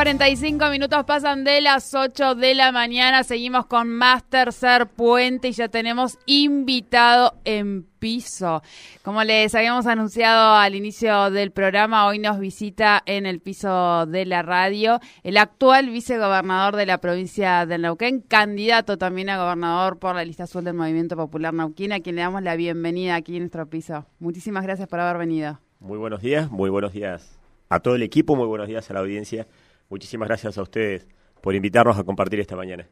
45 minutos pasan de las 8 de la mañana. Seguimos con más tercer puente y ya tenemos invitado en piso. Como les habíamos anunciado al inicio del programa, hoy nos visita en el piso de la radio el actual vicegobernador de la provincia de Neuquén, candidato también a gobernador por la lista azul del Movimiento Popular Neuquén, a quien le damos la bienvenida aquí en nuestro piso. Muchísimas gracias por haber venido. Muy buenos días, muy buenos días a todo el equipo, muy buenos días a la audiencia. Muchísimas gracias a ustedes por invitarnos a compartir esta mañana.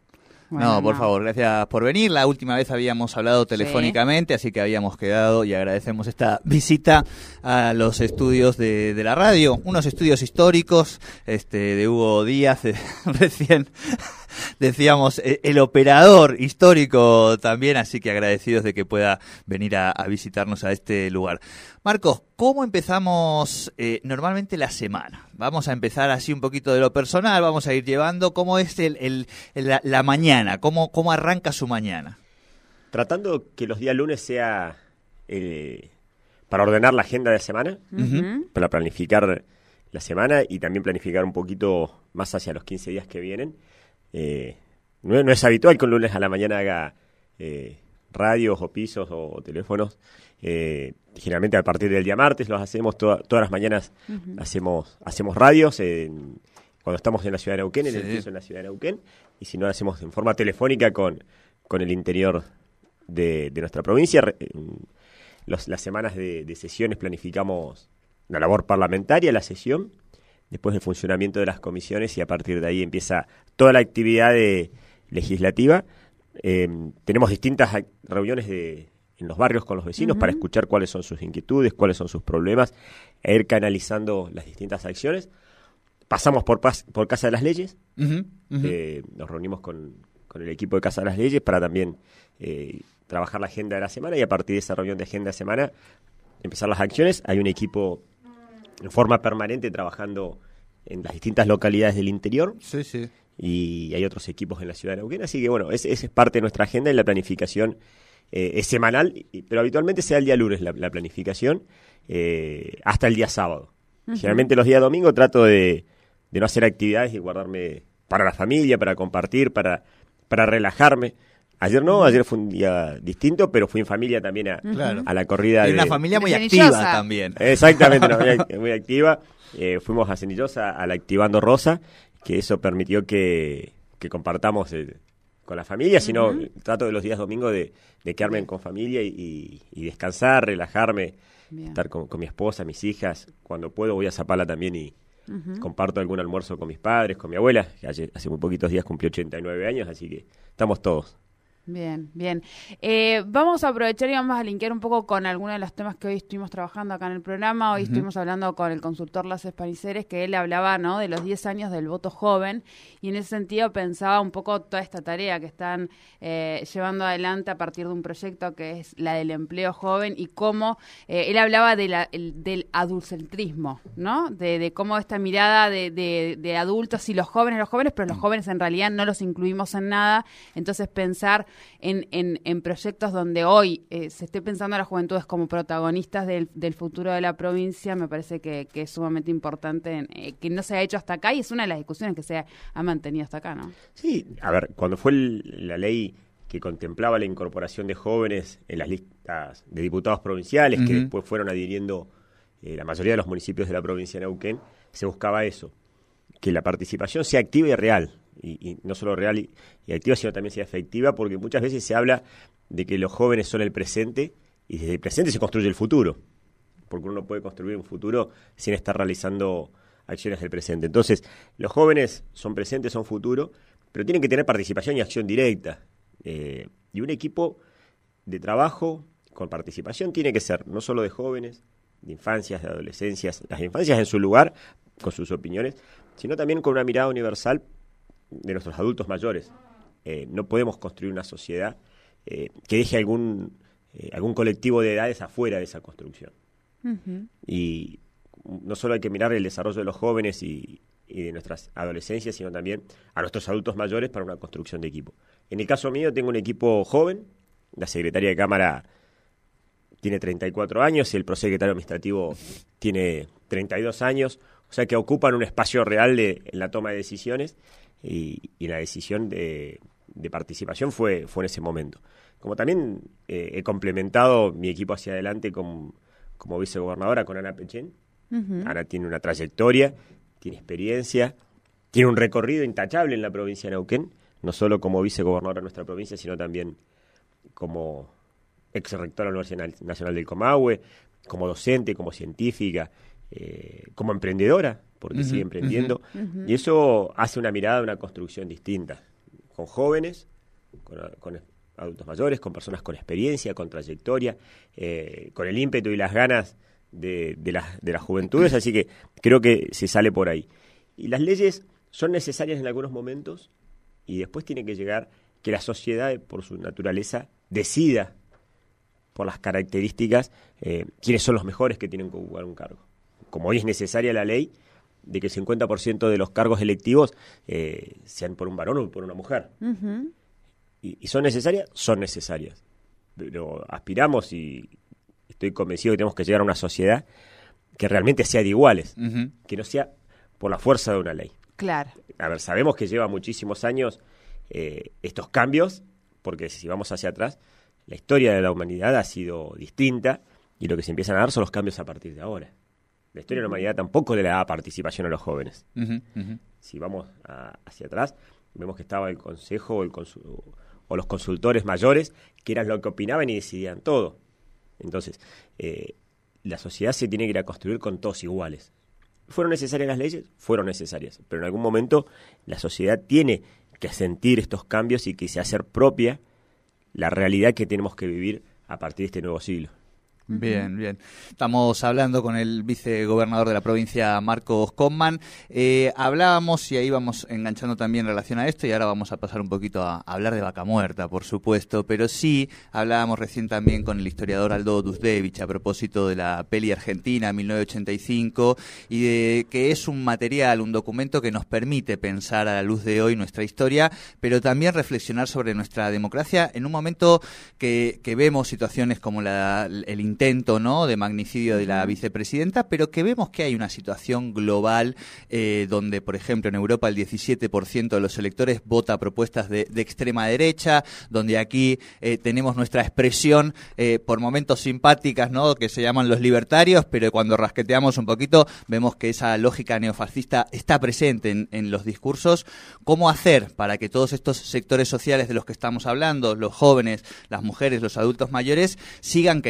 no, por favor, gracias por venir. La última vez habíamos hablado telefónicamente, así que habíamos quedado y agradecemos esta visita a los estudios de, la radio, unos estudios históricos este, de Hugo Díaz, recién decíamos, eh, el operador histórico también, así que agradecidos de que pueda venir a, visitarnos a este lugar. Marcos, ¿cómo empezamos eh, normalmente la semana? Vamos a empezar así un poquito de lo personal, vamos a ir llevando cómo es el, la, mañana, cómo, cómo arranca su mañana. Tratando que los días lunes sea eh, para ordenar la agenda de la semana, para planificar la semana y también planificar un poquito más hacia los 15 días que vienen. Eh, no, es habitual que un lunes a la mañana haga eh, radios o pisos o, teléfonos. Eh, generalmente a partir del día martes los hacemos todas las mañanas hacemos hacemos radios cuando estamos en la ciudad de Neuquén en el piso en la ciudad de Neuquén y si no lo hacemos en forma telefónica con con el interior de, nuestra provincia. Las semanas de, de sesiones planificamos la labor parlamentaria la sesión después del funcionamiento de las comisiones y a partir de ahí empieza toda la actividad legislativa. Em, tenemos distintas reuniones de, en los barrios con los vecinos para escuchar cuáles son sus inquietudes, cuáles son sus problemas, e ir canalizando las distintas acciones. Pasamos por, por Casa de las Leyes, eh, nos reunimos con, con, el equipo de Casa de las Leyes para también eh, trabajar la agenda de la semana y a partir de esa reunión de agenda de semana empezar las acciones. Hay un equipo en forma permanente trabajando en las distintas localidades del interior. Sí, sí. Y hay otros equipos en la ciudad de Neuquén. Así que bueno, esa es parte de nuestra agenda y la planificación eh, es semanal, pero habitualmente sea el día lunes la, planificación eh, hasta el día sábado. Generalmente los días domingo trato de, no hacer actividades y guardarme para la familia, para compartir, para, para relajarme. Ayer no, ayer fue un día distinto, pero fui en familia también a, a la corrida. Y una familia muy activa también. Exactamente, muy, activa. Eh, fuimos a Cenillosa a la Activando Rosa, que eso permitió que, compartamos eh, con la familia, sino trato de los días domingos de, quedarme con familia y, descansar, relajarme, estar con, mi esposa, mis hijas. Cuando puedo voy a Zapala también y, Comparto algún almuerzo con mis padres, con mi abuela, que hace muy poquitos días cumplió 89 años, así que estamos todos. Bien, bien. Eh, vamos a aprovechar y vamos a linkear un poco con algunos de los temas que hoy estuvimos trabajando acá en el programa. Hoy estuvimos hablando con el consultor Las Espaniceres, que él hablaba ¿no? de los 10 años del voto joven y en ese sentido pensaba un poco toda esta tarea que están eh, llevando adelante a partir de un proyecto que es la del empleo joven y cómo eh, él hablaba de la, del adultcentrismo, ¿no? De, cómo esta mirada de, de adultos y los jóvenes, los jóvenes, pero los mm. jóvenes en realidad no los incluimos en nada. Entonces pensar en, en, en proyectos donde hoy eh, se esté pensando a las juventudes como protagonistas del, del futuro de la provincia, me parece que, que es sumamente importante, eh, que no se ha hecho hasta acá y es una de las discusiones que se ha, mantenido hasta acá, ¿no? Sí, a ver, cuando fue la ley que contemplaba la incorporación de jóvenes en las listas de diputados provinciales, que después fueron adhiriendo eh, la mayoría de los municipios de la provincia de Neuquén, se buscaba eso, que la participación sea activa y real, y, no solo real y, activa, sino también sea efectiva, porque muchas veces se habla de que los jóvenes son el presente y desde el presente se construye el futuro, porque uno no puede construir un futuro sin estar realizando acciones del presente. Entonces, los jóvenes son presentes, son futuro, pero tienen que tener participación y acción directa. Eh, y un equipo de trabajo con participación tiene que ser no solo de jóvenes, de infancias, de adolescencias, las infancias en su lugar, con sus opiniones, sino también con una mirada universal de nuestros adultos mayores, eh, no podemos construir una sociedad eh, que deje algún, eh, algún colectivo de edades afuera de esa construcción. Y no solo hay que mirar el desarrollo de los jóvenes y, y de nuestras adolescencias, sino también a nuestros adultos mayores para una construcción de equipo. En el caso mío tengo un equipo joven, la secretaria de Cámara tiene 34 años y el prosecretario administrativo tiene 32 años, o sea que ocupan un espacio real de, en la toma de decisiones y, la decisión de, participación fue, fue en ese momento. Como también eh, he complementado mi equipo hacia adelante con, como vicegobernadora con Ana Pechen. Ana tiene una trayectoria, tiene experiencia, tiene un recorrido intachable en la provincia de Neuquén, no solo como vicegobernadora de nuestra provincia, sino también como ex rectora de la Universidad Nacional del Comahue, como docente, como científica, eh, como emprendedora, porque sigue emprendiendo. Y eso hace una mirada, una construcción distinta, con jóvenes, con, adultos mayores, con personas con experiencia, con trayectoria, eh, con el ímpetu y las ganas de, de, de las juventudes, así que creo que se sale por ahí. Y las leyes son necesarias en algunos momentos y después tiene que llegar que la sociedad, por su naturaleza, decida por las características eh, quiénes son los mejores que tienen que ocupar un cargo. Como hoy es necesaria la ley de que el 50% de los cargos electivos eh, sean por un varón o por una mujer. y, son necesarias? Son necesarias. Pero aspiramos y estoy convencido que tenemos que llegar a una sociedad que realmente sea de iguales, que no sea por la fuerza de una ley. Claro. A ver, sabemos que lleva muchísimos años eh, estos cambios, porque si vamos hacia atrás, la historia de la humanidad ha sido distinta y lo que se empiezan a dar son los cambios a partir de ahora. La historia de la humanidad tampoco le da participación a los jóvenes. Si vamos hacia atrás, vemos que estaba el consejo o, los consultores mayores, que eran lo que opinaban y decidían todo. Entonces, eh, la sociedad se tiene que ir a construir con todos iguales. ¿Fueron necesarias las leyes? Fueron necesarias. Pero en algún momento la sociedad tiene que sentir estos cambios y que se hacer propia la realidad que tenemos que vivir a partir de este nuevo siglo. Bien, bien. Estamos hablando con el vicegobernador de la provincia, Marcos Conman. Eh, hablábamos y ahí vamos enganchando también en relación a esto y ahora vamos a pasar un poquito a, hablar de vaca muerta, por supuesto, pero sí hablábamos recién también con el historiador Aldo Duzdevich a propósito de la peli argentina 1985 y de que es un material, un documento que nos permite pensar a la luz de hoy nuestra historia, pero también reflexionar sobre nuestra democracia en un momento que, vemos situaciones como la, el intento ¿no? de magnicidio de la vicepresidenta, pero que vemos que hay una situación global eh, donde, por ejemplo, en Europa el 17% de los electores vota propuestas de, extrema derecha, donde aquí eh, tenemos nuestra expresión eh, por momentos simpáticas, ¿no? que se llaman los libertarios, pero cuando rasqueteamos un poquito vemos que esa lógica neofascista está presente en, en los discursos. ¿Cómo hacer para que todos estos sectores sociales de los que estamos hablando, los jóvenes, las mujeres, los adultos mayores, sigan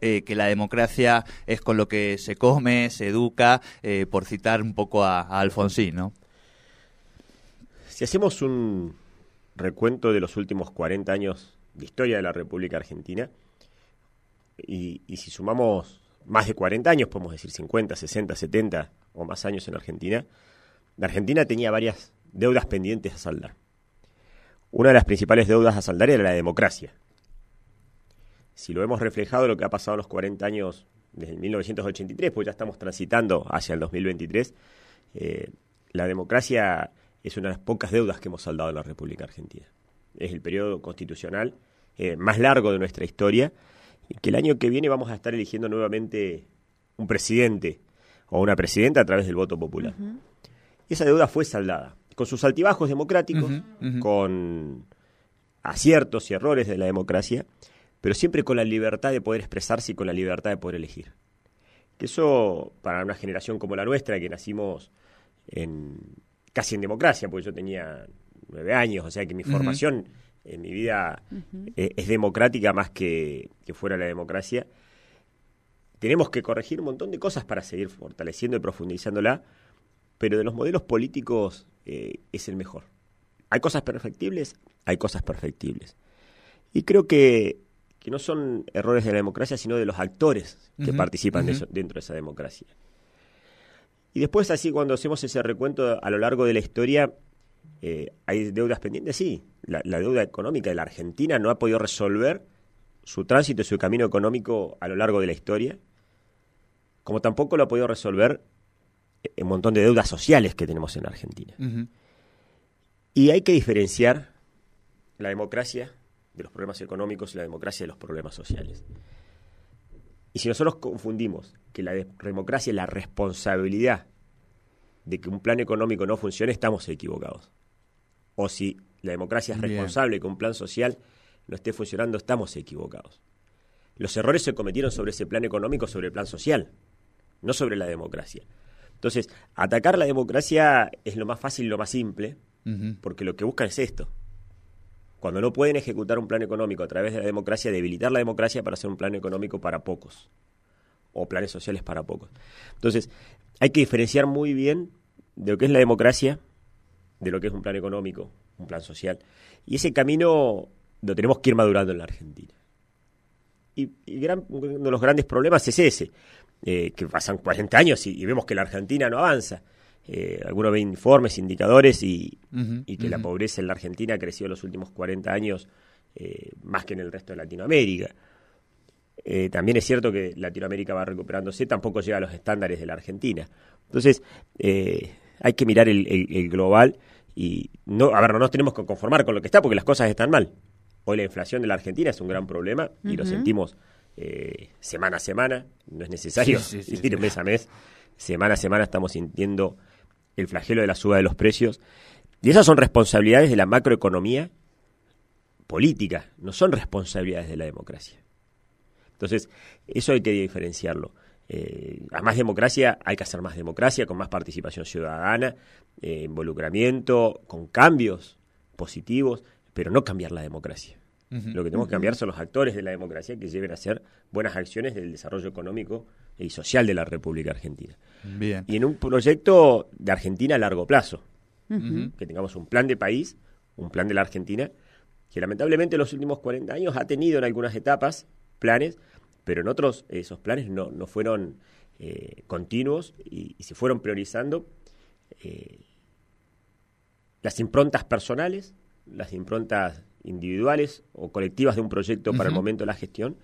eh, que la democracia es con lo que se come, se educa, eh, por citar un poco a, Alfonsín, ¿no? Si hacemos un recuento de los últimos 40 años de historia de la República Argentina, y si sumamos más de 40 años, podemos decir 50, 60, 70 o más años en Argentina, la Argentina tenía varias deudas pendientes a saldar. Una de las principales deudas a saldar era la democracia si lo hemos reflejado lo que ha pasado en los 40 años desde 1983, pues ya estamos transitando hacia el 2023, eh, la democracia es una de las pocas deudas que hemos saldado en la República Argentina. Es el periodo constitucional eh, más largo de nuestra historia y que el año que viene vamos a estar eligiendo nuevamente un presidente o una presidenta a través del voto popular. Y esa deuda fue saldada, con sus altibajos democráticos, con aciertos y errores de la democracia, pero siempre con la libertad de poder expresarse y con la libertad de poder elegir. Que eso, para una generación como la nuestra, que nacimos en, casi en democracia, porque yo tenía nueve años, o sea que mi formación en mi vida e, es, democrática más que, que fuera la democracia, tenemos que corregir un montón de cosas para seguir fortaleciendo y profundizándola, pero de los modelos políticos eh, es el mejor. Hay cosas perfectibles, hay cosas perfectibles. Y creo que que no son errores de la democracia, sino de los actores que participan dentro de esa democracia. Y después, así, cuando hacemos ese recuento a lo largo de la historia, Eh, ¿Hay deudas pendientes? Sí. La, la, deuda económica de la Argentina no ha podido resolver su tránsito y su camino económico a lo largo de la historia, como tampoco lo ha podido resolver un montón de deudas sociales que tenemos en Argentina. Y hay que diferenciar la democracia de los problemas económicos y la democracia de los problemas sociales. Y si nosotros confundimos que la democracia es la responsabilidad de que un plan económico no funcione, estamos equivocados. O si la democracia es responsable de que un plan social no esté funcionando, estamos equivocados. Los errores se cometieron sobre ese plan económico, sobre el plan social, no sobre la democracia. Entonces, atacar la democracia es lo más fácil, lo más simple, porque lo que buscan es esto. Cuando no pueden ejecutar un plan económico a través de la democracia, debilitar la democracia para hacer un plan económico para pocos, o planes sociales para pocos. Entonces, hay que diferenciar muy bien de lo que es la democracia, de lo que es un plan económico, un plan social. Y ese camino lo tenemos que ir madurando en la Argentina. Y, uno de los grandes problemas es ese, eh, que pasan 40 años y, vemos que la Argentina no avanza. Eh, algunos ven informes, indicadores y, que la pobreza en la Argentina ha crecido en los últimos 40 años eh, más que en el resto de Latinoamérica. Eh, también es cierto que Latinoamérica va recuperándose, tampoco llega a los estándares de la Argentina. Entonces, hay que mirar el, global y no, a ver, no nos tenemos que conformar con lo que está porque las cosas están mal. Hoy la inflación de la Argentina es un gran problema y lo sentimos semana a semana, no es necesario ir mes a mes. Semana a semana estamos sintiendo el flagelo de la suba de los precios. Y esas son responsabilidades de la macroeconomía política, no son responsabilidades de la democracia. Entonces, eso hay que diferenciarlo. Eh, a más democracia hay que hacer más democracia, con más participación ciudadana, eh, involucramiento, con cambios positivos, pero no cambiar la democracia. Lo que tenemos que cambiar son los actores de la democracia que lleven a hacer buenas acciones del desarrollo económico y social de la República Argentina. Bien. Y en un proyecto de Argentina a largo plazo, que tengamos un plan de país, un plan de la Argentina, que lamentablemente en los últimos 40 años ha tenido en algunas etapas planes, pero en otros esos planes no, no fueron eh, continuos y, se fueron priorizando eh, las improntas personales, las improntas individuales o colectivas de un proyecto para el momento de la gestión,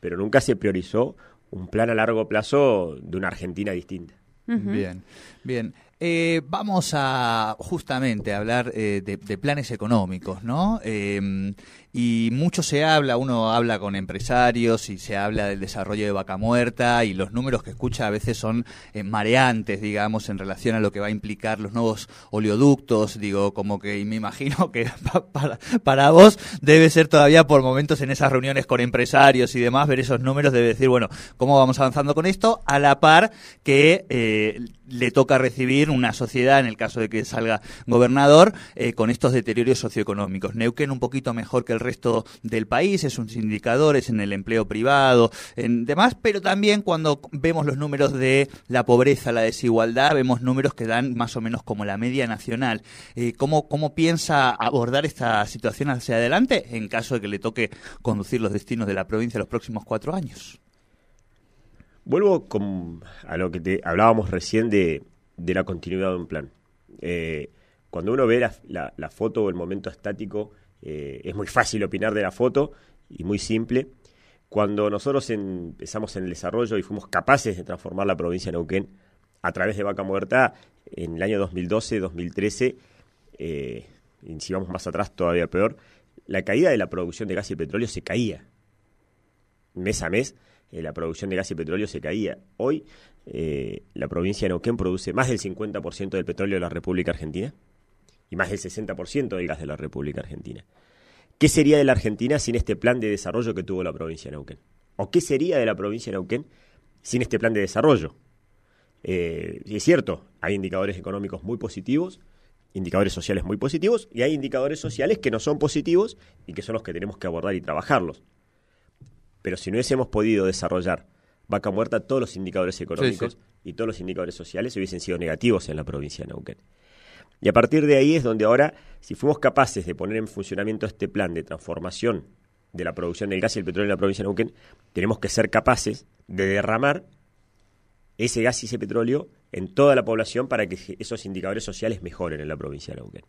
pero nunca se priorizó un plan a largo plazo de una Argentina distinta. Bien, bien. Eh, vamos a justamente hablar eh, de, planes económicos, ¿no? Em, y mucho se habla, uno habla con empresarios y se habla del desarrollo de Vaca Muerta y los números que escucha a veces son eh, mareantes, digamos, en relación a lo que va a implicar los nuevos oleoductos, digo, como que me imagino que para, para vos debe ser todavía por momentos en esas reuniones con empresarios y demás, ver esos números, debe decir, bueno, ¿cómo vamos avanzando con esto? A la par que le toca recibir una sociedad, en el caso de que salga gobernador, eh, con estos deterioros socioeconómicos. Neuquén un poquito mejor que el resto del país, es un indicadores en el empleo privado, en demás, pero también cuando vemos los números de la pobreza, la desigualdad, vemos números que dan más o menos como la media nacional. Eh, ¿cómo, ¿Cómo piensa abordar esta situación hacia adelante en caso de que le toque conducir los destinos de la provincia los próximos cuatro años? Vuelvo con, a lo que te hablábamos recién de, de la continuidad de un plan. Eh, cuando uno ve la, foto o el momento estático, eh, es muy fácil opinar de la foto y muy simple. Cuando nosotros empezamos en el desarrollo y fuimos capaces de transformar la provincia de Neuquén a través de Vaca Muerta en el año 2012, 2013, eh, y si vamos más atrás todavía peor, la caída de la producción de gas y petróleo se caía mes a mes eh, la producción de gas y petróleo se caía. Hoy eh, la provincia de Neuquén produce más del 50% del petróleo de la República Argentina y más del 60% del gas de la República Argentina. ¿Qué sería de la Argentina sin este plan de desarrollo que tuvo la provincia de Neuquén? ¿O qué sería de la provincia de Neuquén sin este plan de desarrollo? Eh, es cierto, hay indicadores económicos muy positivos, indicadores sociales muy positivos, y hay indicadores sociales que no son positivos y que son los que tenemos que abordar y trabajarlos. Pero si no hubiésemos podido desarrollar vaca muerta, todos los indicadores económicos y todos los indicadores sociales hubiesen sido negativos en la provincia de Neuquén. Y a partir de ahí es donde ahora, si fuimos capaces de poner en funcionamiento este plan de transformación de la producción del gas y el petróleo en la provincia de Neuquén, tenemos que ser capaces de derramar ese gas y ese petróleo en toda la población para que esos indicadores sociales mejoren en la provincia de Neuquén.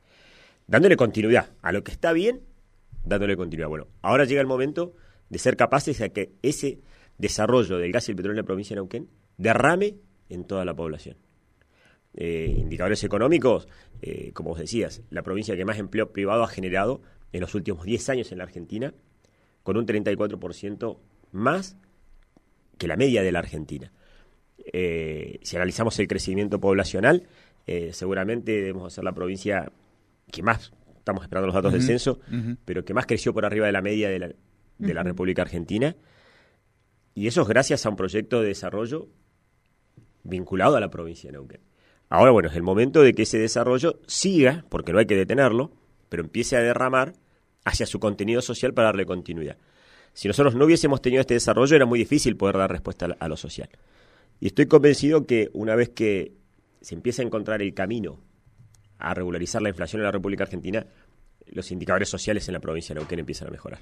dándole continuidad a lo que está bien, dándole continuidad. Bueno, ahora llega el momento de ser capaces de que ese desarrollo del gas y el petróleo en la provincia de Neuquén derrame en toda la población. Eh, indicadores económicos, eh, como vos decías, la provincia que más empleo privado ha generado en los últimos 10 años en la Argentina, con un 34% más que la media de la Argentina. Eh, si analizamos el crecimiento poblacional, seguramente debemos ser la provincia que más, estamos esperando los datos del censo, pero que más creció por arriba de la media de la, de la República Argentina. Y eso es gracias a un proyecto de desarrollo vinculado a la provincia de Neuquén. Ahora, bueno, es el momento de que ese desarrollo siga, porque no hay que detenerlo, pero empiece a derramar hacia su contenido social para darle continuidad. Si nosotros no hubiésemos tenido este desarrollo, era muy difícil poder dar respuesta a lo social. Y estoy convencido que una vez que se empieza a encontrar el camino a regularizar la inflación en la República Argentina, los indicadores sociales en la provincia de Neuquén empiezan a mejorar.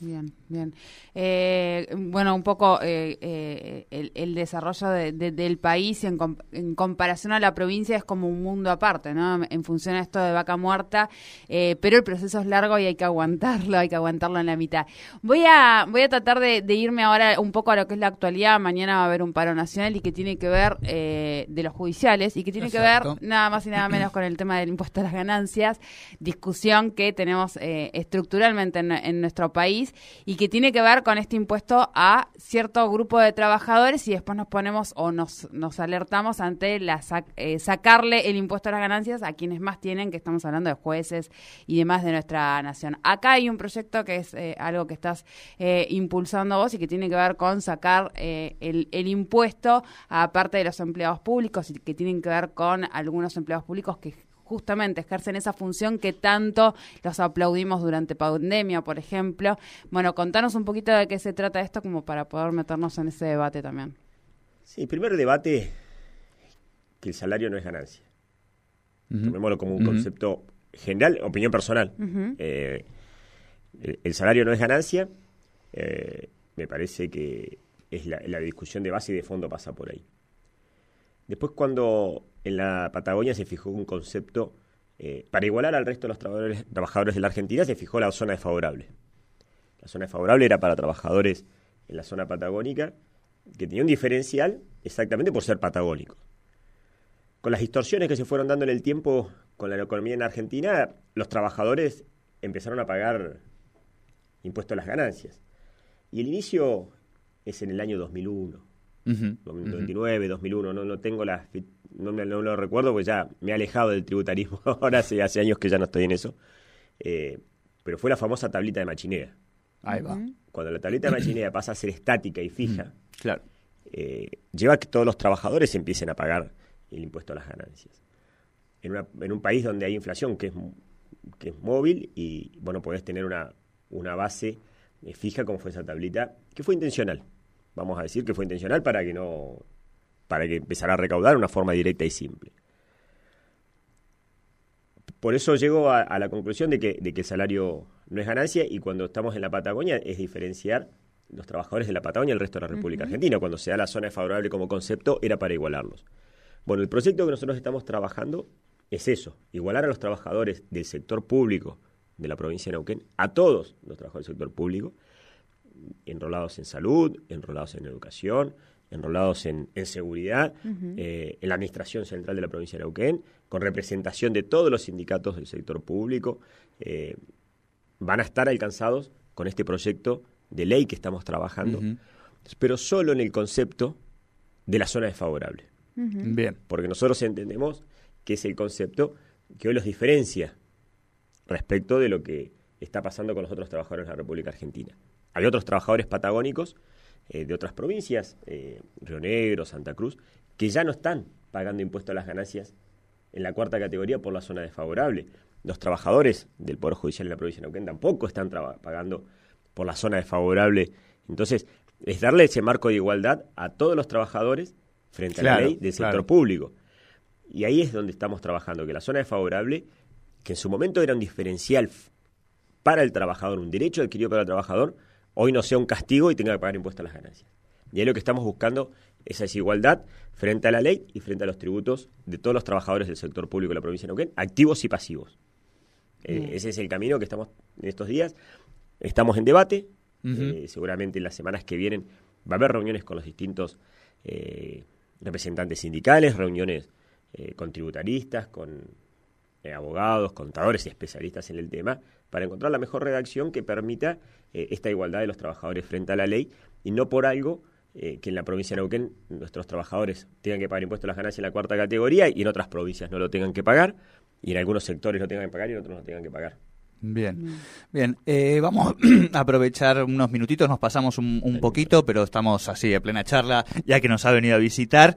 Bien, bien. Eh, bueno, un poco eh, eh, el, desarrollo del país en, en, comparación a la provincia es como un mundo aparte, ¿no? En función a esto de vaca muerta, pero el proceso es largo y hay que aguantarlo, hay que aguantarlo en la mitad. Voy a, voy a tratar de, irme ahora un poco a lo que es la actualidad. Mañana va a haber un paro nacional y que tiene que ver de los judiciales y que tiene que ver nada más y nada menos con el tema del impuesto a las ganancias, discusión que tenemos estructuralmente en nuestro país y que tiene que ver con este impuesto a cierto grupo de trabajadores y después nos ponemos o nos, nos alertamos ante la eh, sacarle el impuesto a las ganancias a quienes más tienen, que estamos hablando de jueces y demás de nuestra nación. Acá hay un proyecto que es eh, algo que estás eh, impulsando vos y que tiene que ver con sacar el, el impuesto a parte de los empleados públicos y que tienen que ver con algunos empleados públicos que justamente ejercen esa función que tanto los aplaudimos durante pandemia, por ejemplo. Bueno, contanos un poquito de qué se trata esto como para poder meternos en ese debate también. Sí, primer debate, que el salario no es ganancia. Tomémoslo como un concepto general, opinión personal. Eh, el, salario no es ganancia, eh, me parece que es la, la discusión de base y de fondo pasa por ahí. Después cuando en la Patagonia se fijó un concepto, eh, para igualar al resto de los trabajadores, trabajadores de la Argentina, se fijó la zona desfavorable. La zona desfavorable era para trabajadores en la zona patagónica, que tenía un diferencial exactamente por ser patagónico. Con las distorsiones que se fueron dando en el tiempo con la economía en Argentina, los trabajadores empezaron a pagar impuestos a las ganancias. Y el inicio es en el año 2001. 2029, 2001, no, no tengo las no, me, no lo recuerdo porque ya me he alejado del tributarismo, ahora hace, hace años que ya no estoy en eso, eh, pero fue la famosa tablita de machinea. Ahí va. Cuando la tablita de machinea pasa a ser estática y fija, claro. Eh, lleva a que todos los trabajadores empiecen a pagar el impuesto a las ganancias. En, una, en un país donde hay inflación que es, que es móvil y, bueno, podés tener una, una base eh, fija como fue esa tablita, que fue intencional. Vamos a decir que fue intencional para que no para que empezara a recaudar de una forma directa y simple. Por eso llego a, la conclusión de que, el salario no es ganancia y cuando estamos en la Patagonia es diferenciar los trabajadores de la Patagonia y el resto de la República Argentina. Cuando se da la zona favorable como concepto era para igualarlos. Bueno, el proyecto que nosotros estamos trabajando es eso, igualar a los trabajadores del sector público de la provincia de Neuquén, a todos los trabajadores del sector público, enrolados en salud, enrolados en educación, enrolados en, seguridad, eh, en la Administración Central de la provincia de Neuquén, con representación de todos los sindicatos del sector público, eh, van a estar alcanzados con este proyecto de ley que estamos trabajando, pero solo en el concepto de la zona desfavorable. Bien. Porque nosotros entendemos que es el concepto que hoy los diferencia respecto de lo que está pasando con los otros trabajadores de la República Argentina. Hay otros trabajadores patagónicos eh, de otras provincias, eh, Río Negro, Santa Cruz, que ya no están pagando impuestos a las ganancias en la cuarta categoría por la zona desfavorable. Los trabajadores del Poder Judicial en la provincia de Neuquén tampoco están pagando por la zona desfavorable. Entonces, es darle ese marco de igualdad a todos los trabajadores frente a la ley del sector público. Y ahí es donde estamos trabajando, que la zona desfavorable, que en su momento era un diferencial para el trabajador, un derecho adquirido para el trabajador, hoy no sea un castigo y tenga que pagar impuestos a las ganancias. Y ahí lo que estamos buscando esa desigualdad frente a la ley y frente a los tributos de todos los trabajadores del sector público de la provincia de Neuquén, activos y pasivos. Eh, ese es el camino que estamos en estos días. Estamos en debate. Eh, seguramente en las semanas que vienen va a haber reuniones con los distintos eh, representantes sindicales, reuniones con tributaristas, con abogados, contadores y especialistas en el tema, para encontrar la mejor redacción que permita esta igualdad de los trabajadores frente a la ley y no por algo que en la provincia de Neuquén nuestros trabajadores tengan que pagar impuestos a las ganancias en la cuarta categoría y en otras provincias no lo tengan que pagar y en algunos sectores lo tengan que pagar y en otros no tengan que pagar. Bien, bien. Eh, vamos a aprovechar unos minutitos, nos pasamos un, un poquito, pero estamos así a plena charla, ya que nos ha venido a visitar.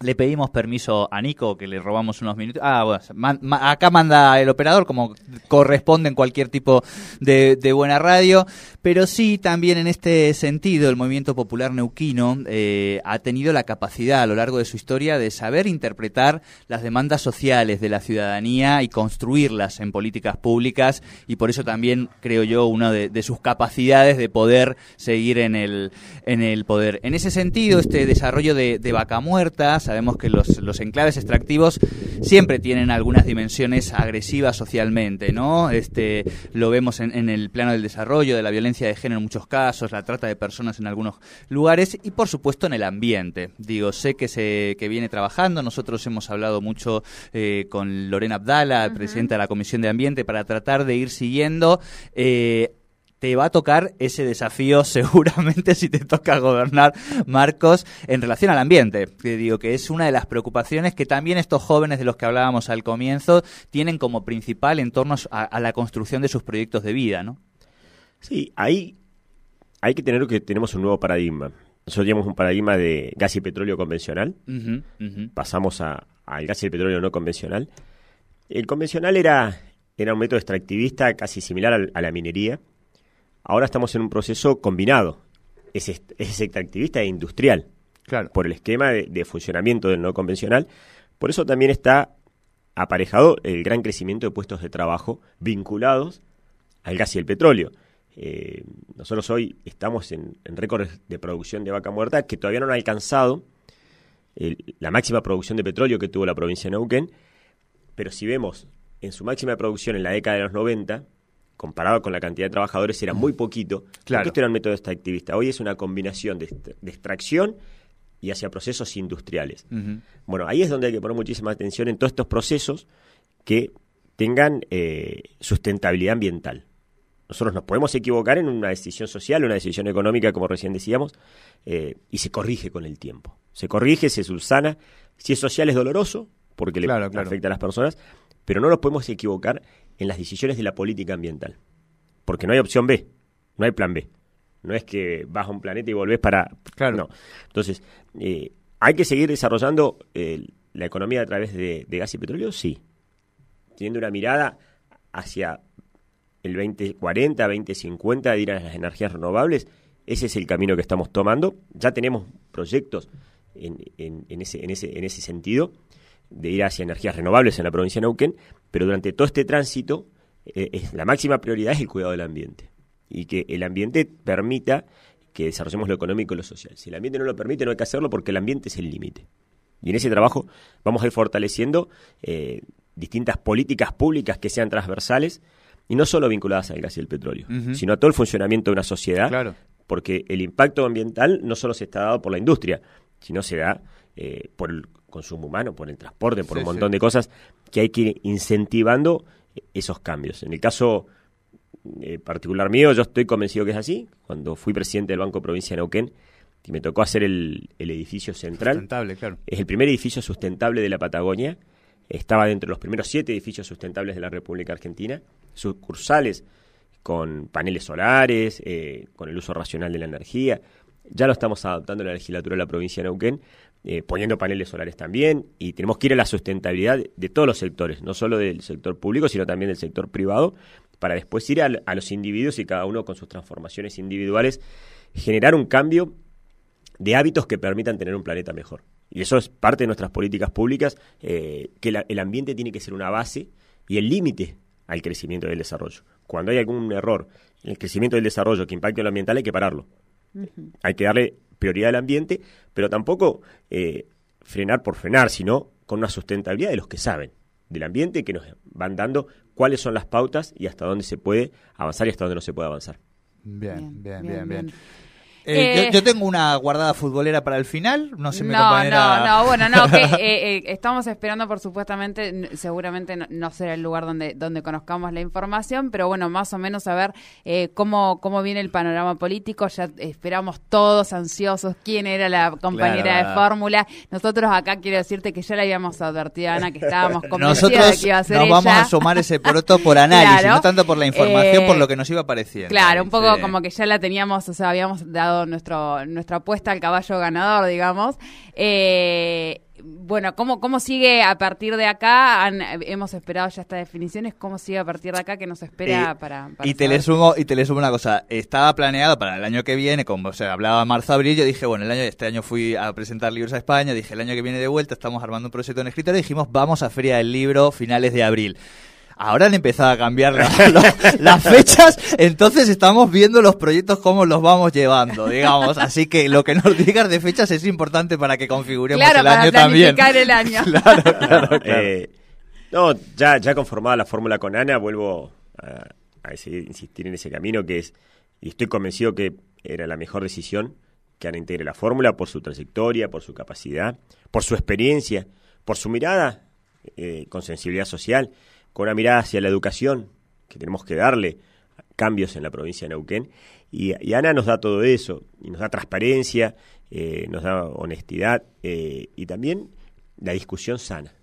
Le pedimos permiso a Nico, que le robamos unos minutos. Ah, bueno, acá manda el operador, como corresponde en cualquier tipo de, buena radio. Pero sí, también en este sentido, el movimiento popular neuquino eh, ha tenido la capacidad a lo largo de su historia de saber interpretar las demandas sociales de la ciudadanía y construirlas en políticas públicas. Y por eso también, creo yo, una de, sus capacidades de poder seguir en el, en el poder. En ese sentido, este desarrollo de, de Vaca Muerta Sabemos que los, los enclaves extractivos siempre tienen algunas dimensiones agresivas socialmente, ¿no? Este, lo vemos en, el plano del desarrollo, de la violencia de género en muchos casos, la trata de personas en algunos lugares y, por supuesto, en el ambiente. Digo, sé que se que viene trabajando. Nosotros hemos hablado mucho eh, con Lorena Abdala, presidenta de la Comisión de Ambiente, para tratar de ir siguiendo. Eh, te va a tocar ese desafío seguramente si te toca gobernar, Marcos, en relación al ambiente. Que digo que es una de las preocupaciones que también estos jóvenes de los que hablábamos al comienzo tienen como principal en torno a, la construcción de sus proyectos de vida, ¿no? Sí, ahí hay que tener que tenemos un nuevo paradigma. Nosotros teníamos un paradigma de gas y petróleo convencional, pasamos al gas y petróleo no convencional. El convencional era, era un método extractivista casi similar a la minería, Ahora estamos en un proceso combinado. Es, es extractivista e industrial. Claro. Por el esquema de, funcionamiento del no convencional. Por eso también está aparejado el gran crecimiento de puestos de trabajo vinculados al gas y el petróleo. Eh, nosotros hoy estamos en, récords de producción de vaca muerta que todavía no han alcanzado la máxima producción de petróleo que tuvo la provincia de Neuquén, pero si vemos en su máxima producción en la década de los 90, comparado con la cantidad de trabajadores, era muy poquito. Claro. esto era un método extractivista. Hoy es una combinación de, extracción y hacia procesos industriales. Bueno, ahí es donde hay que poner muchísima atención en todos estos procesos que tengan eh, sustentabilidad ambiental. Nosotros nos podemos equivocar en una decisión social, una decisión económica, como recién decíamos, eh, y se corrige con el tiempo. Se corrige, se subsana. Si es social es doloroso, porque le afecta a las personas, pero no nos podemos equivocar en las decisiones de la política ambiental. Porque no hay opción B, no hay plan B. No es que vas a un planeta y volvés para... Claro. No. Entonces, eh, ¿hay que seguir desarrollando eh, la economía a través de, gas y petróleo? Sí. Teniendo una mirada hacia el 2040, 2050 de ir a las energías renovables, ese es el camino que estamos tomando. Ya tenemos proyectos en, en, ese, en, ese, en ese sentido de ir hacia energías renovables en la provincia de Neuquén, pero durante todo este tránsito eh, es, la máxima prioridad es el cuidado del ambiente y que el ambiente permita que desarrollemos lo económico y lo social. Si el ambiente no lo permite, no hay que hacerlo porque el ambiente es el límite. Y en ese trabajo vamos a ir fortaleciendo eh, distintas políticas públicas que sean transversales y no solo vinculadas al gas y el petróleo, sino a todo el funcionamiento de una sociedad, porque el impacto ambiental no solo se está dado por la industria, sino se da eh, por el consumo humano, por el transporte, por un montón de cosas que hay que ir incentivando esos cambios. En el caso eh, particular mío, yo estoy convencido que es así. Cuando fui presidente del Banco Provincia de Neuquén, y me tocó hacer el, edificio central. Sustentable, claro. Es el primer edificio sustentable de la Patagonia. Estaba dentro de los primeros siete edificios sustentables de la República Argentina. Sucursales con paneles solares, eh, con el uso racional de la energía. Ya lo estamos adaptando en la legislatura de la provincia de Neuquén, eh, poniendo paneles solares también, y tenemos que ir a la sustentabilidad de todos los sectores, no solo del sector público, sino también del sector privado, para después ir a, los individuos y cada uno con sus transformaciones individuales, generar un cambio de hábitos que permitan tener un planeta mejor. Y eso es parte de nuestras políticas públicas, eh, que el ambiente tiene que ser una base y el límite al crecimiento del desarrollo. Cuando hay algún error en el crecimiento del desarrollo que impacte lo ambiental, hay que pararlo. Hay que darle prioridad al ambiente, pero tampoco eh, frenar por frenar, sino con una sustentabilidad de los que saben del ambiente que nos van dando cuáles son las pautas y hasta dónde se puede avanzar y hasta dónde no se puede avanzar. Bien, bien, bien, bien. Eh, yo, tengo una guardada futbolera para el final, no sé mi no, No, no, bueno, no, que eh, eh, estamos esperando, por supuestamente, seguramente no, será el lugar donde, donde conozcamos la información, pero bueno, más o menos a ver cómo, cómo viene el panorama político, ya esperamos todos ansiosos quién era la compañera de fórmula. Nosotros acá quiero decirte que ya le habíamos advertido a Ana que estábamos convencidos de que iba a ser nos vamos a sumar ese poroto por análisis, no tanto por la información, por lo que nos iba apareciendo. Claro, un poco como que ya la teníamos, o sea, habíamos dado nuestro, nuestra apuesta al caballo ganador, digamos. Eh, bueno, ¿cómo, ¿cómo sigue a partir de acá? hemos esperado ya estas definiciones. ¿Cómo sigue a partir de acá que nos espera eh, para, y te le sumo Y te le sumo una cosa. Estaba planeado para el año que viene, como se hablaba marzo-abril, yo dije, bueno, el año este año fui a presentar libros a España, dije, el año que viene de vuelta estamos armando un proyecto en escritorio dijimos, vamos a Feria del Libro finales de abril. Ahora han empezado a cambiar las fechas, entonces estamos viendo los proyectos cómo los vamos llevando, digamos. Así que lo que nos digas de fechas es importante para que configuremos el año también. el año. claro, claro, claro. Eh, no, ya, ya conformada la fórmula con Ana, vuelvo a, a insistir en ese camino que es, y estoy convencido que era la mejor decisión que Ana integre la fórmula por su trayectoria, por su capacidad, por su experiencia, por su mirada eh, con sensibilidad social con una mirada hacia la educación, que tenemos que darle cambios en la provincia de Neuquén. Y, Ana nos da todo eso, y nos da transparencia, eh, nos da honestidad eh, y también la discusión sana.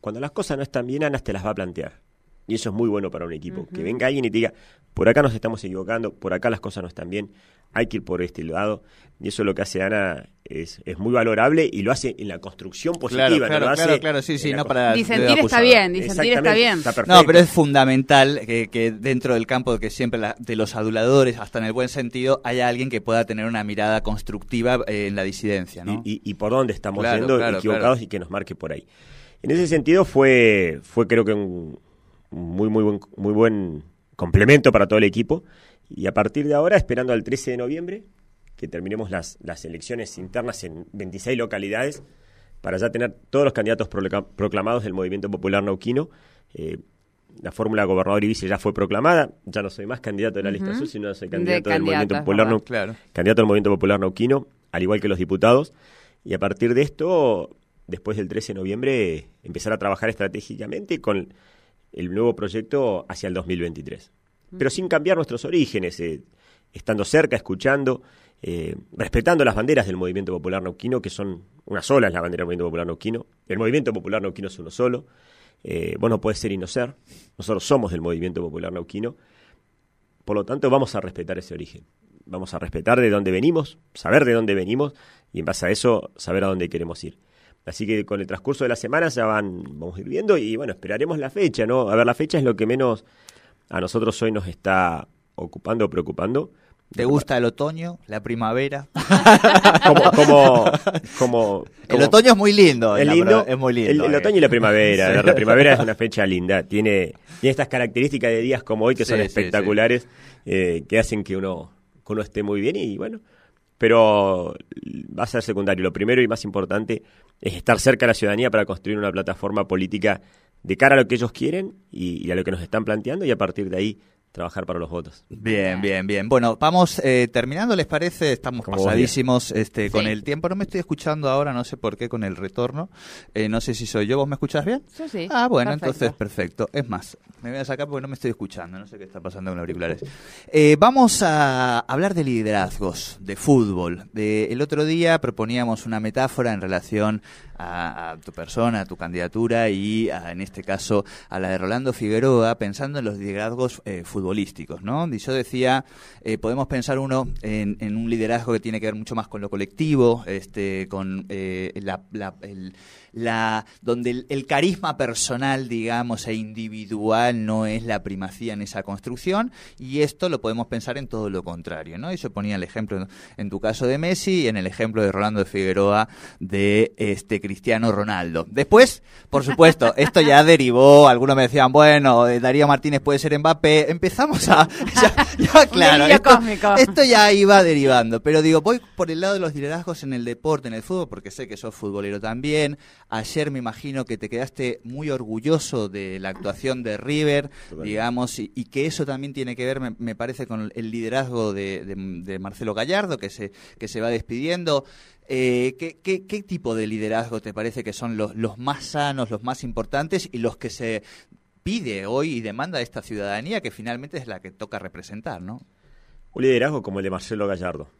Cuando las cosas no están bien, Ana te las va a plantear. Y eso es muy bueno para un equipo. Que venga alguien y te diga, por acá nos estamos equivocando, por acá las cosas no están bien, hay que ir por este lado. Y eso es lo que hace Ana es, es muy valorable y lo hace en la construcción positiva. Claro, claro, claro, claro, sí, sí, no para... Disentir está bien, disentir está bien. no, pero es fundamental que, que, dentro del campo de que siempre de los aduladores, hasta en el buen sentido, haya alguien que pueda tener una mirada constructiva eh, en la disidencia, ¿no? Y, y, por dónde estamos yendo equivocados y que nos marque por ahí. En ese sentido fue, fue creo que un muy, muy buen, muy buen complemento para todo el equipo. Y a partir de ahora, esperando al 13 de noviembre, que terminemos las, las elecciones internas en 26 localidades, para ya tener todos los candidatos proclamados del Movimiento Popular Nauquino. Eh, la fórmula gobernador y vice ya fue proclamada, ya no soy más candidato de la lista azul, sino soy candidato del Movimiento Popular Nauquino, candidato del Movimiento Popular Nauquino, al igual que los diputados. Y a partir de esto, después del 13 de noviembre, empezar a trabajar estratégicamente con el nuevo proyecto hacia el 2023. Pero sin cambiar nuestros orígenes, eh, estando cerca, escuchando, eh, respetando las banderas del Movimiento Popular Nauquino, que son una sola, es la bandera del Movimiento Popular Nauquino. El Movimiento Popular Nauquino es uno solo. Eh, vos no puedes ser y no ser. Nosotros somos del Movimiento Popular Nauquino. Por lo tanto, vamos a respetar ese origen. Vamos a respetar de dónde venimos, saber de dónde venimos y en base a eso saber a dónde queremos ir. Así que con el transcurso de la semana ya van, vamos a ir viendo y bueno, esperaremos la fecha, ¿no? A ver, la fecha es lo que menos a nosotros hoy nos está ocupando o preocupando. ¿Te gusta el otoño, la primavera? como, como, el otoño es muy lindo. Es, lindo, es muy lindo. El, otoño y la primavera. La primavera es una fecha linda. Tiene, tiene estas características de días como hoy que son espectaculares, eh, que hacen que uno, que uno esté muy bien y bueno, pero va a ser secundario. Lo primero y más importante es estar cerca de la ciudadanía para construir una plataforma política de cara a lo que ellos quieren y, a lo que nos están planteando y a partir de ahí trabajar para los votos. Bien, bien, bien. Bueno, vamos eh, terminando, ¿les parece? Estamos pasadísimos este, con el tiempo. No me estoy escuchando ahora, no sé por qué, con el retorno. Eh, no sé si soy yo. ¿Vos me escuchás bien? Sí, sí. Ah, bueno, entonces perfecto. Es más, me voy a sacar porque no me estoy escuchando. No sé qué está pasando con los auriculares. Eh, vamos a hablar de liderazgos, de fútbol. De, el otro día proponíamos una metáfora en relación a, tu persona, a tu candidatura y en este caso a la de Rolando Figueroa, pensando en los liderazgos eh, futbolísticos, ¿no? Y yo decía, eh, podemos pensar uno en, un liderazgo que tiene que ver mucho más con lo colectivo, este, con eh, la, el, la, donde el, carisma personal, digamos, e individual no es la primacía en esa construcción, y esto lo podemos pensar en todo lo contrario, ¿no? Y yo ponía el ejemplo en tu caso de Messi y en el ejemplo de Rolando Figueroa de este Cristiano Ronaldo. Después, por supuesto, esto ya derivó, algunos me decían, bueno, eh, Darío Martínez puede ser Mbappé, empezamos a... Ya, claro, esto, esto, ya iba derivando, pero digo, voy por el lado de los liderazgos en el deporte, en el fútbol, porque sé que sos futbolero también. Ayer me imagino que te quedaste muy orgulloso de la actuación de River, digamos, y, que eso también tiene que ver, me, parece, con el liderazgo de, de Marcelo Gallardo, que se, que se va despidiendo. Eh, ¿qué, qué, tipo de liderazgo te parece que son los, más sanos, los más importantes y los que se pide hoy y demanda de esta ciudadanía que finalmente es la que toca representar, ¿no? Un liderazgo como el de Marcelo Gallardo,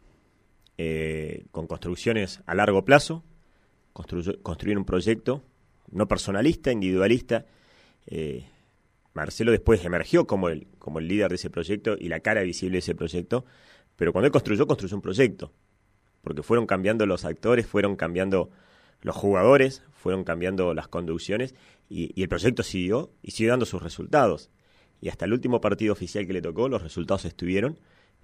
eh, con construcciones a largo plazo, construir un proyecto no personalista, individualista. Eh, Marcelo después emergió como el, como el líder de ese proyecto y la cara visible de ese proyecto, pero cuando él construyó, construyó un proyecto porque fueron cambiando los actores, fueron cambiando los jugadores, fueron cambiando las conducciones y, el proyecto siguió y siguió dando sus resultados. Y hasta el último partido oficial que le tocó, los resultados estuvieron.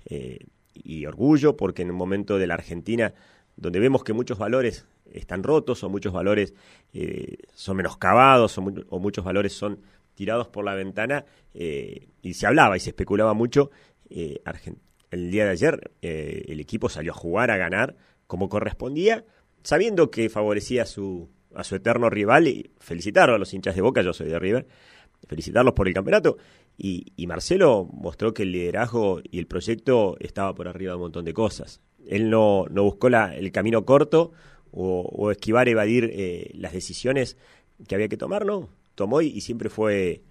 Eh, y orgullo porque en un momento de la Argentina donde vemos que muchos valores están rotos o muchos valores eh, son menoscabados o, o, muchos valores son tirados por la ventana eh, y se hablaba y se especulaba mucho, eh, el día de ayer eh, el equipo salió a jugar, a ganar como correspondía, sabiendo que favorecía a su, a su eterno rival y felicitarlo a los hinchas de Boca, yo soy de River, felicitarlos por el campeonato. Y, Marcelo mostró que el liderazgo y el proyecto estaba por arriba de un montón de cosas. Él no, no buscó el camino corto o, esquivar, evadir eh, las decisiones que había que tomar, no. Tomó y siempre fue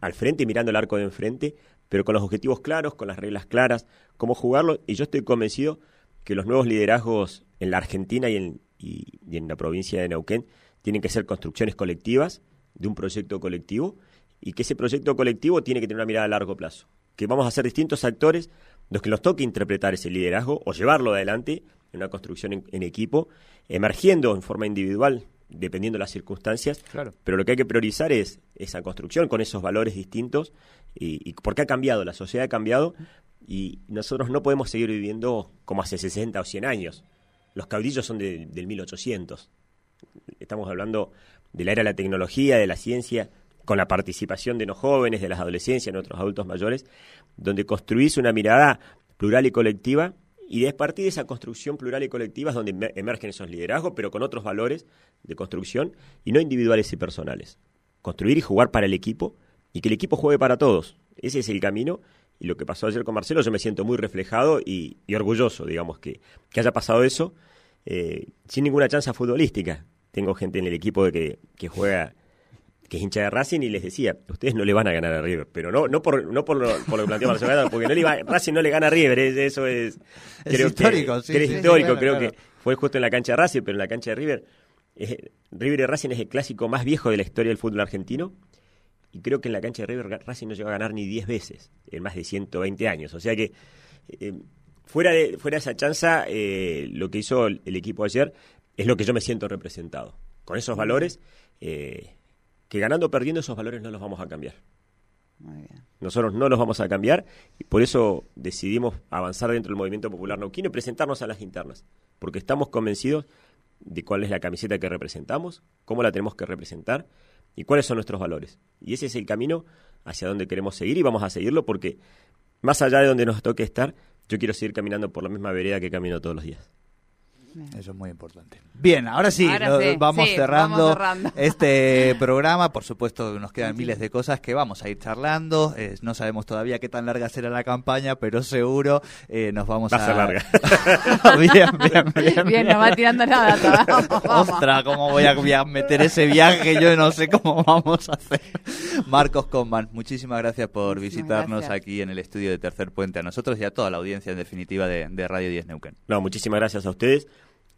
al frente, mirando el arco de enfrente, pero con los objetivos claros, con las reglas claras, cómo jugarlo. Y yo estoy convencido que los nuevos liderazgos en la Argentina y en, y, en la provincia de Neuquén tienen que ser construcciones colectivas de un proyecto colectivo y que ese proyecto colectivo tiene que tener una mirada a largo plazo. Que vamos a ser distintos actores los que nos toque interpretar ese liderazgo o llevarlo adelante en una construcción en, equipo, emergiendo en forma individual, dependiendo de las circunstancias. Claro. Pero lo que hay que priorizar es esa construcción con esos valores distintos y, porque ha cambiado, la sociedad ha cambiado y nosotros no podemos seguir viviendo como hace 60 o 100 años. Los caudillos son de, del 1800. Estamos hablando de la era de la tecnología, de la ciencia, con la participación de los jóvenes, de las adolescencias, de otros adultos mayores, donde construís una mirada plural y colectiva y de partir de esa construcción plural y colectiva es donde emergen esos liderazgos, pero con otros valores de construcción y no individuales y personales. Construir y jugar para el equipo y que el equipo juegue para todos. Ese es el camino. Y lo que pasó ayer con Marcelo, yo me siento muy reflejado y, orgulloso, digamos, que, que, haya pasado eso eh, sin ninguna chance futbolística. Tengo gente en el equipo de que, que juega que es hincha de Racing y les decía, ustedes no le van a ganar a River, pero no no por no por lo, por lo que planteó Marcelo, porque no le Racing no le gana a River, eso es creo histórico, sí, es histórico, creo que fue justo en la cancha de Racing, pero en la cancha de River River y Racing es el clásico más viejo de la historia del fútbol argentino y creo que en la cancha de River Racing no llegó a ganar ni 10 veces en más de 120 años. O sea que eh, fuera, de, fuera esa chanza, eh, lo que hizo el, equipo ayer es lo que yo me siento representado. Con esos valores, eh, que ganando o perdiendo esos valores no los vamos a cambiar. Nosotros no los vamos a cambiar y por eso decidimos avanzar dentro del movimiento popular nauquino y presentarnos a las internas, porque estamos convencidos de cuál es la camiseta que representamos, cómo la tenemos que representar y cuáles son nuestros valores. Y ese es el camino hacia donde queremos seguir y vamos a seguirlo porque más allá de donde nos toque estar, yo quiero seguir caminando por la misma vereda que camino todos los días. Eso es muy importante. Bien, ahora sí, vamos, cerrando este programa. Por supuesto, nos quedan miles de cosas que vamos a ir charlando. Eh, no sabemos todavía qué tan larga será la campaña, pero seguro eh, nos vamos a... Va a ser larga. bien, bien, bien. Bien, no va tirando nada. Ostras, ¿cómo voy a, meter ese viaje? Yo no sé cómo vamos a hacer. Marcos Conman, muchísimas gracias por visitarnos aquí en el estudio de Tercer Puente a nosotros y a toda la audiencia, en definitiva, de, de Radio 10 Neuquén. No, muchísimas gracias a ustedes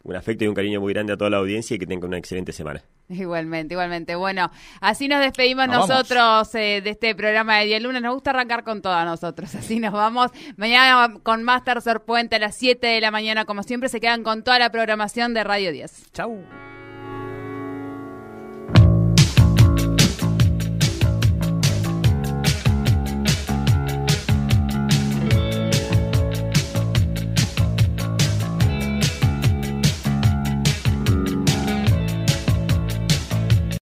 un afecto y un cariño muy grande a toda la audiencia y que tengan una excelente semana. Igualmente, igualmente. Bueno, así nos despedimos nosotros eh, de este programa de Día Lunes. Nos gusta arrancar con todas nosotros. Así nos vamos. Mañana con más Tercer Puente a las 7 de la mañana. Como siempre, se quedan con toda la programación de Radio 10. Chau.